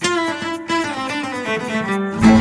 Thank you.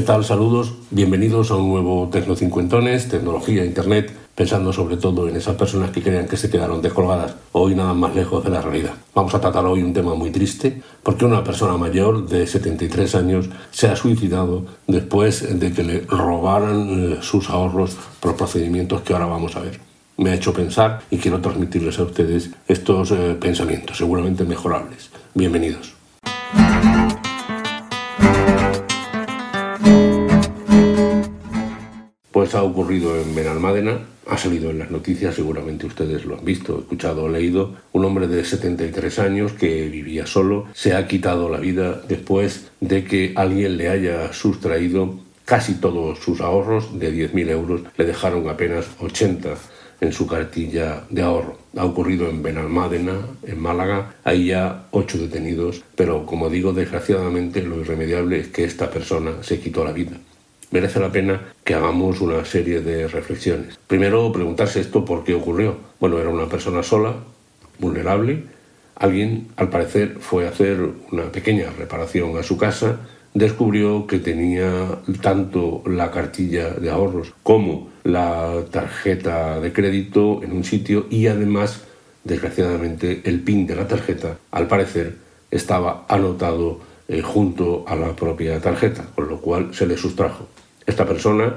¿Qué tal? Saludos. Bienvenidos a un nuevo Tecnocincuentones, tecnología, internet, pensando sobre todo en esas personas que crean que se quedaron descolgadas, hoy nada más lejos de la realidad. Vamos a tratar hoy un tema muy triste, porque una persona mayor de 73 años se ha suicidado después de que le robaran eh, sus ahorros por procedimientos que ahora vamos a ver. Me ha hecho pensar y quiero transmitirles a ustedes estos eh, pensamientos, seguramente mejorables. Bienvenidos. Ocurrido en Benalmádena, ha salido en las noticias, seguramente ustedes lo han visto, escuchado o leído, un hombre de 73 años que vivía solo, se ha quitado la vida después de que alguien le haya sustraído casi todos sus ahorros de 10.000 euros, le dejaron apenas 80 en su cartilla de ahorro. Ha ocurrido en Benalmádena, en Málaga, hay ya ocho detenidos, pero como digo, desgraciadamente lo irremediable es que esta persona se quitó la vida merece la pena que hagamos una serie de reflexiones. Primero, preguntarse esto por qué ocurrió. Bueno, era una persona sola, vulnerable. Alguien, al parecer, fue a hacer una pequeña reparación a su casa, descubrió que tenía tanto la cartilla de ahorros como la tarjeta de crédito en un sitio y además, desgraciadamente, el PIN de la tarjeta, al parecer, estaba anotado eh, junto a la propia tarjeta, con lo cual se le sustrajo. Esta persona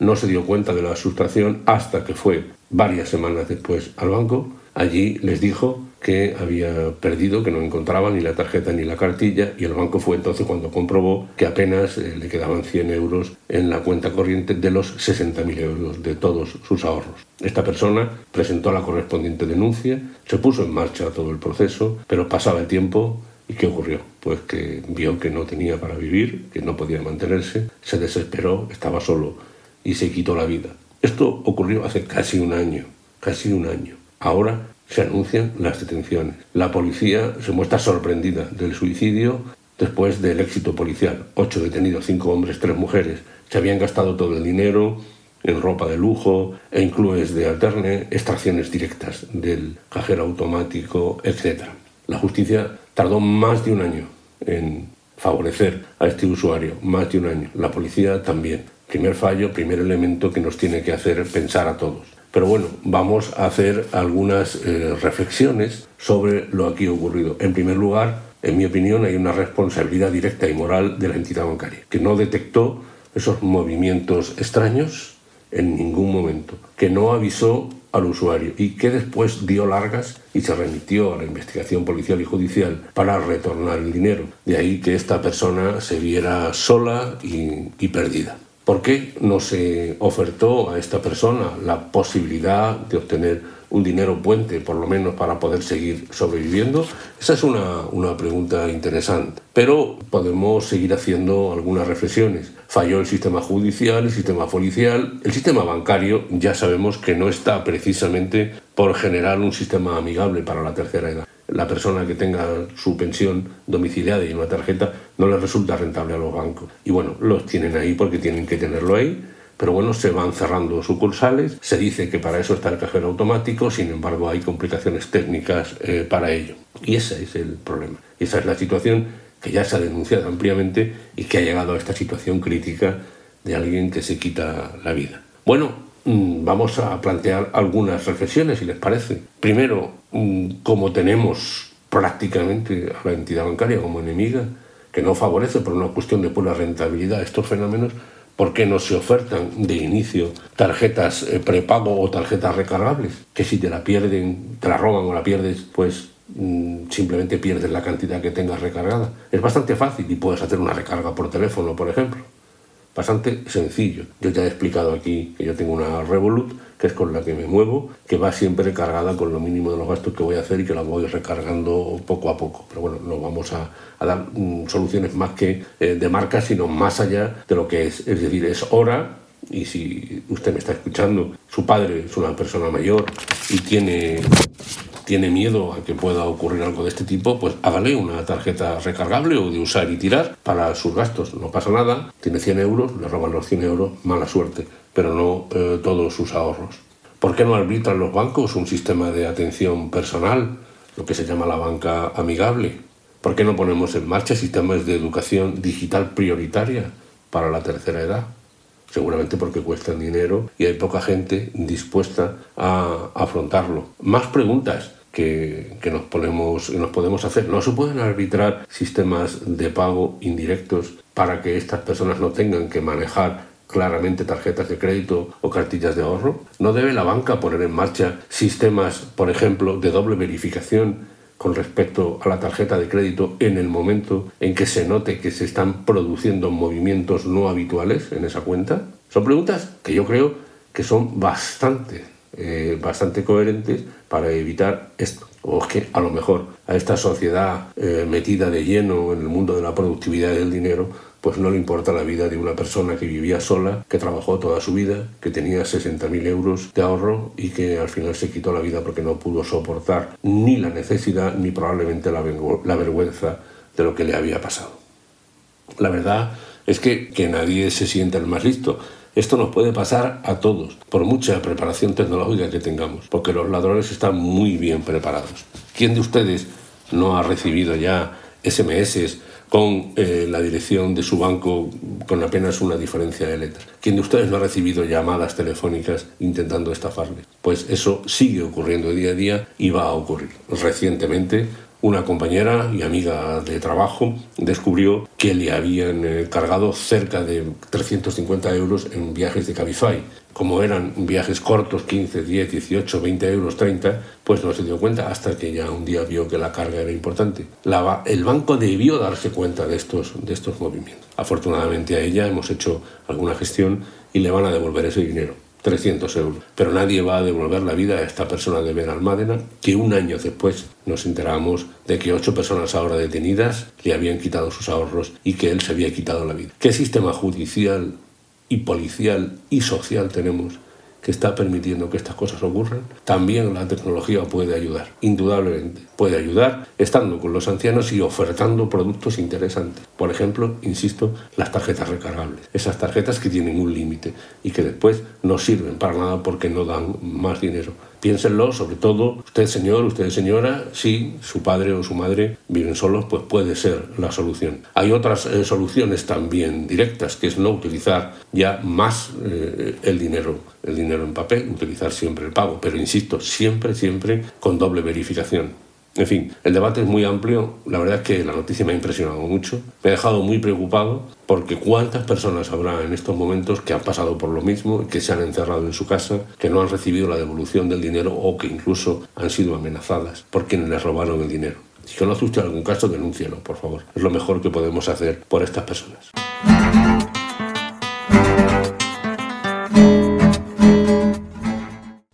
no se dio cuenta de la sustracción hasta que fue varias semanas después al banco. Allí les dijo que había perdido, que no encontraba ni la tarjeta ni la cartilla y el banco fue entonces cuando comprobó que apenas eh, le quedaban 100 euros en la cuenta corriente de los 60.000 euros de todos sus ahorros. Esta persona presentó la correspondiente denuncia, se puso en marcha todo el proceso, pero pasaba el tiempo ¿Y qué ocurrió? Pues que vio que no tenía para vivir, que no podía mantenerse, se desesperó, estaba solo y se quitó la vida. Esto ocurrió hace casi un año, casi un año. Ahora se anuncian las detenciones. La policía se muestra sorprendida del suicidio después del éxito policial. Ocho detenidos, cinco hombres, tres mujeres. Se habían gastado todo el dinero en ropa de lujo e inclues de alterne, extracciones directas del cajero automático, etc. La justicia tardó más de un año en favorecer a este usuario, más de un año. La policía también. Primer fallo, primer elemento que nos tiene que hacer pensar a todos. Pero bueno, vamos a hacer algunas eh, reflexiones sobre lo aquí ocurrido. En primer lugar, en mi opinión, hay una responsabilidad directa y moral de la entidad bancaria, que no detectó esos movimientos extraños en ningún momento, que no avisó al usuario y que después dio largas y se remitió a la investigación policial y judicial para retornar el dinero. De ahí que esta persona se viera sola y, perdida. ¿Por qué no se ofertó a esta persona la posibilidad de obtener un dinero puente, por lo menos para poder seguir sobreviviendo? Esa es una, una, pregunta interesante. Pero podemos seguir haciendo algunas reflexiones. Falló el sistema judicial, el sistema policial, el sistema bancario, ya sabemos que no está precisamente por generar un sistema amigable para la tercera edad. La persona que tenga su pensión domiciliada y una tarjeta no le resulta rentable a los bancos. Y bueno, los tienen ahí porque tienen que tenerlo ahí pero bueno, se van cerrando sucursales, se dice que para eso está el cajero automático, sin embargo hay complicaciones técnicas eh, para ello. Y ese es el problema. Esa es la situación que ya se ha denunciado ampliamente y que ha llegado a esta situación crítica de alguien que se quita la vida. Bueno, mm, vamos a plantear algunas reflexiones, si les parece. Primero, mm, como tenemos prácticamente a la entidad bancaria como enemiga, que no favorece por una cuestión de pura rentabilidad estos fenómenos, ¿por qué no se ofertan de inicio tarjetas eh, prepago o tarjetas recargables? Que si te la pierden, te la roban o la pierdes, pues mm, simplemente pierdes la cantidad que tengas recargada. Es bastante fácil y puedes hacer una recarga por teléfono, por ejemplo. Bastante sencillo. Yo ya he explicado aquí que yo tengo una Revolut que es con la que me muevo, que va siempre cargada con lo mínimo de los gastos que voy a hacer y que la voy recargando poco a poco. Pero bueno, no vamos a, dar mm, soluciones más que eh, de marca, sino más allá de lo que es. Es decir, es hora y si usted me está escuchando, su padre es una persona mayor y tiene, tiene miedo a que pueda ocurrir algo de este tipo, pues hágale una tarjeta recargable o de usar y tirar para sus gastos. No pasa nada, tiene 100 euros, le roban los 100 euros, mala suerte pero no eh, todos sus ahorros. ¿Por qué no arbitran los bancos un sistema de atención personal, lo que se llama la banca amigable? ¿Por qué no ponemos en marcha sistemas de educación digital prioritaria para la tercera edad? Seguramente porque cuestan dinero y hay poca gente dispuesta a afrontarlo. Más preguntas que, que nos, ponemos, nos podemos hacer. ¿No se pueden arbitrar sistemas de pago indirectos para que estas personas no tengan que manejar claramente tarjetas de crédito o cartillas de ahorro? ¿No debe la banca poner en marcha sistemas, por ejemplo, de doble verificación con respecto a la tarjeta de crédito en el momento en que se note que se están produciendo movimientos no habituales en esa cuenta? Son preguntas que yo creo que son bastante, eh, bastante coherentes para evitar esto. O es que a lo mejor a esta sociedad eh, metida de lleno en el mundo de la productividad del dinero pues no le importa la vida de una persona que vivía sola, que trabajó toda su vida, que tenía 60.000 euros de ahorro y que al final se quitó la vida porque no pudo soportar ni la necesidad ni probablemente la, la vergüenza de lo que le había pasado. La verdad es que, que nadie se siente el más listo. Esto nos puede pasar a todos, por mucha preparación tecnológica que tengamos, porque los ladrones están muy bien preparados. ¿Quién de ustedes no ha recibido ya SMS con eh, la dirección de su banco con apenas una diferencia de letras. ¿Quién de ustedes no ha recibido llamadas telefónicas intentando estafarle? Pues eso sigue ocurriendo día a día y va a ocurrir. Recientemente una compañera y amiga de trabajo descubrió que le habían eh, cargado cerca de 350 euros en viajes de Cabify. Como eran viajes cortos, 15, 10, 18, 20 euros, 30, pues no se dio cuenta hasta que ya un día vio que la carga era importante. el banco debió darse cuenta de estos, de estos movimientos. Afortunadamente a ella hemos hecho alguna gestión y le van a devolver ese dinero. 300 euros. Pero nadie va a devolver la vida a esta persona de Benalmádena, que un año después nos enteramos de que ocho personas ahora detenidas le habían quitado sus ahorros y que él se había quitado la vida. ¿Qué sistema judicial y policial y social tenemos que está permitiendo que estas cosas ocurran, también la tecnología puede ayudar, indudablemente. Puede ayudar estando con los ancianos y ofertando productos interesantes. Por ejemplo, insisto, las tarjetas recargables. Esas tarjetas que tienen un límite y que después no sirven para nada porque no dan más dinero Piénsenlo, sobre todo, usted señor, usted señora, si su padre o su madre viven solos, pues puede ser la solución. Hay otras eh, soluciones también directas, que es no utilizar ya más eh, el dinero, el dinero en papel, utilizar siempre el pago, pero insisto, siempre, siempre con doble verificación. En fin, el debate es muy amplio. La verdad es que la noticia me ha impresionado mucho. Me ha dejado muy preocupado porque cuántas personas habrá en estos momentos que han pasado por lo mismo, que se han encerrado en su casa, que no han recibido la devolución del dinero o que incluso han sido amenazadas por quienes les robaron el dinero. Si conoce usted algún caso, denúncielo, por favor. Es lo mejor que podemos hacer por estas personas.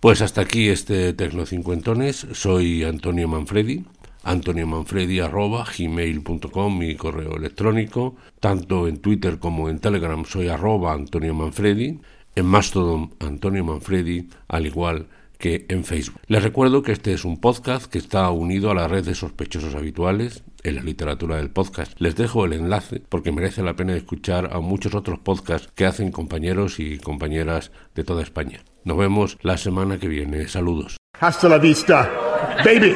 Pues hasta aquí este Tecno Cincuentones. Soy Antonio Manfredi. antoniomanfredi.gmail.com mi correo electrónico. Tanto en Twitter como en Telegram soy arroba Antonio Manfredi. En Mastodon Antonio Manfredi, al igual que en Facebook. Les recuerdo que este es un podcast que está unido a la red de sospechosos habituales en la literatura del podcast. Les dejo el enlace porque merece la pena escuchar a muchos otros podcasts que hacen compañeros y compañeras de toda España. Nos vemos la semana que viene. Saludos. Hasta la vista, baby.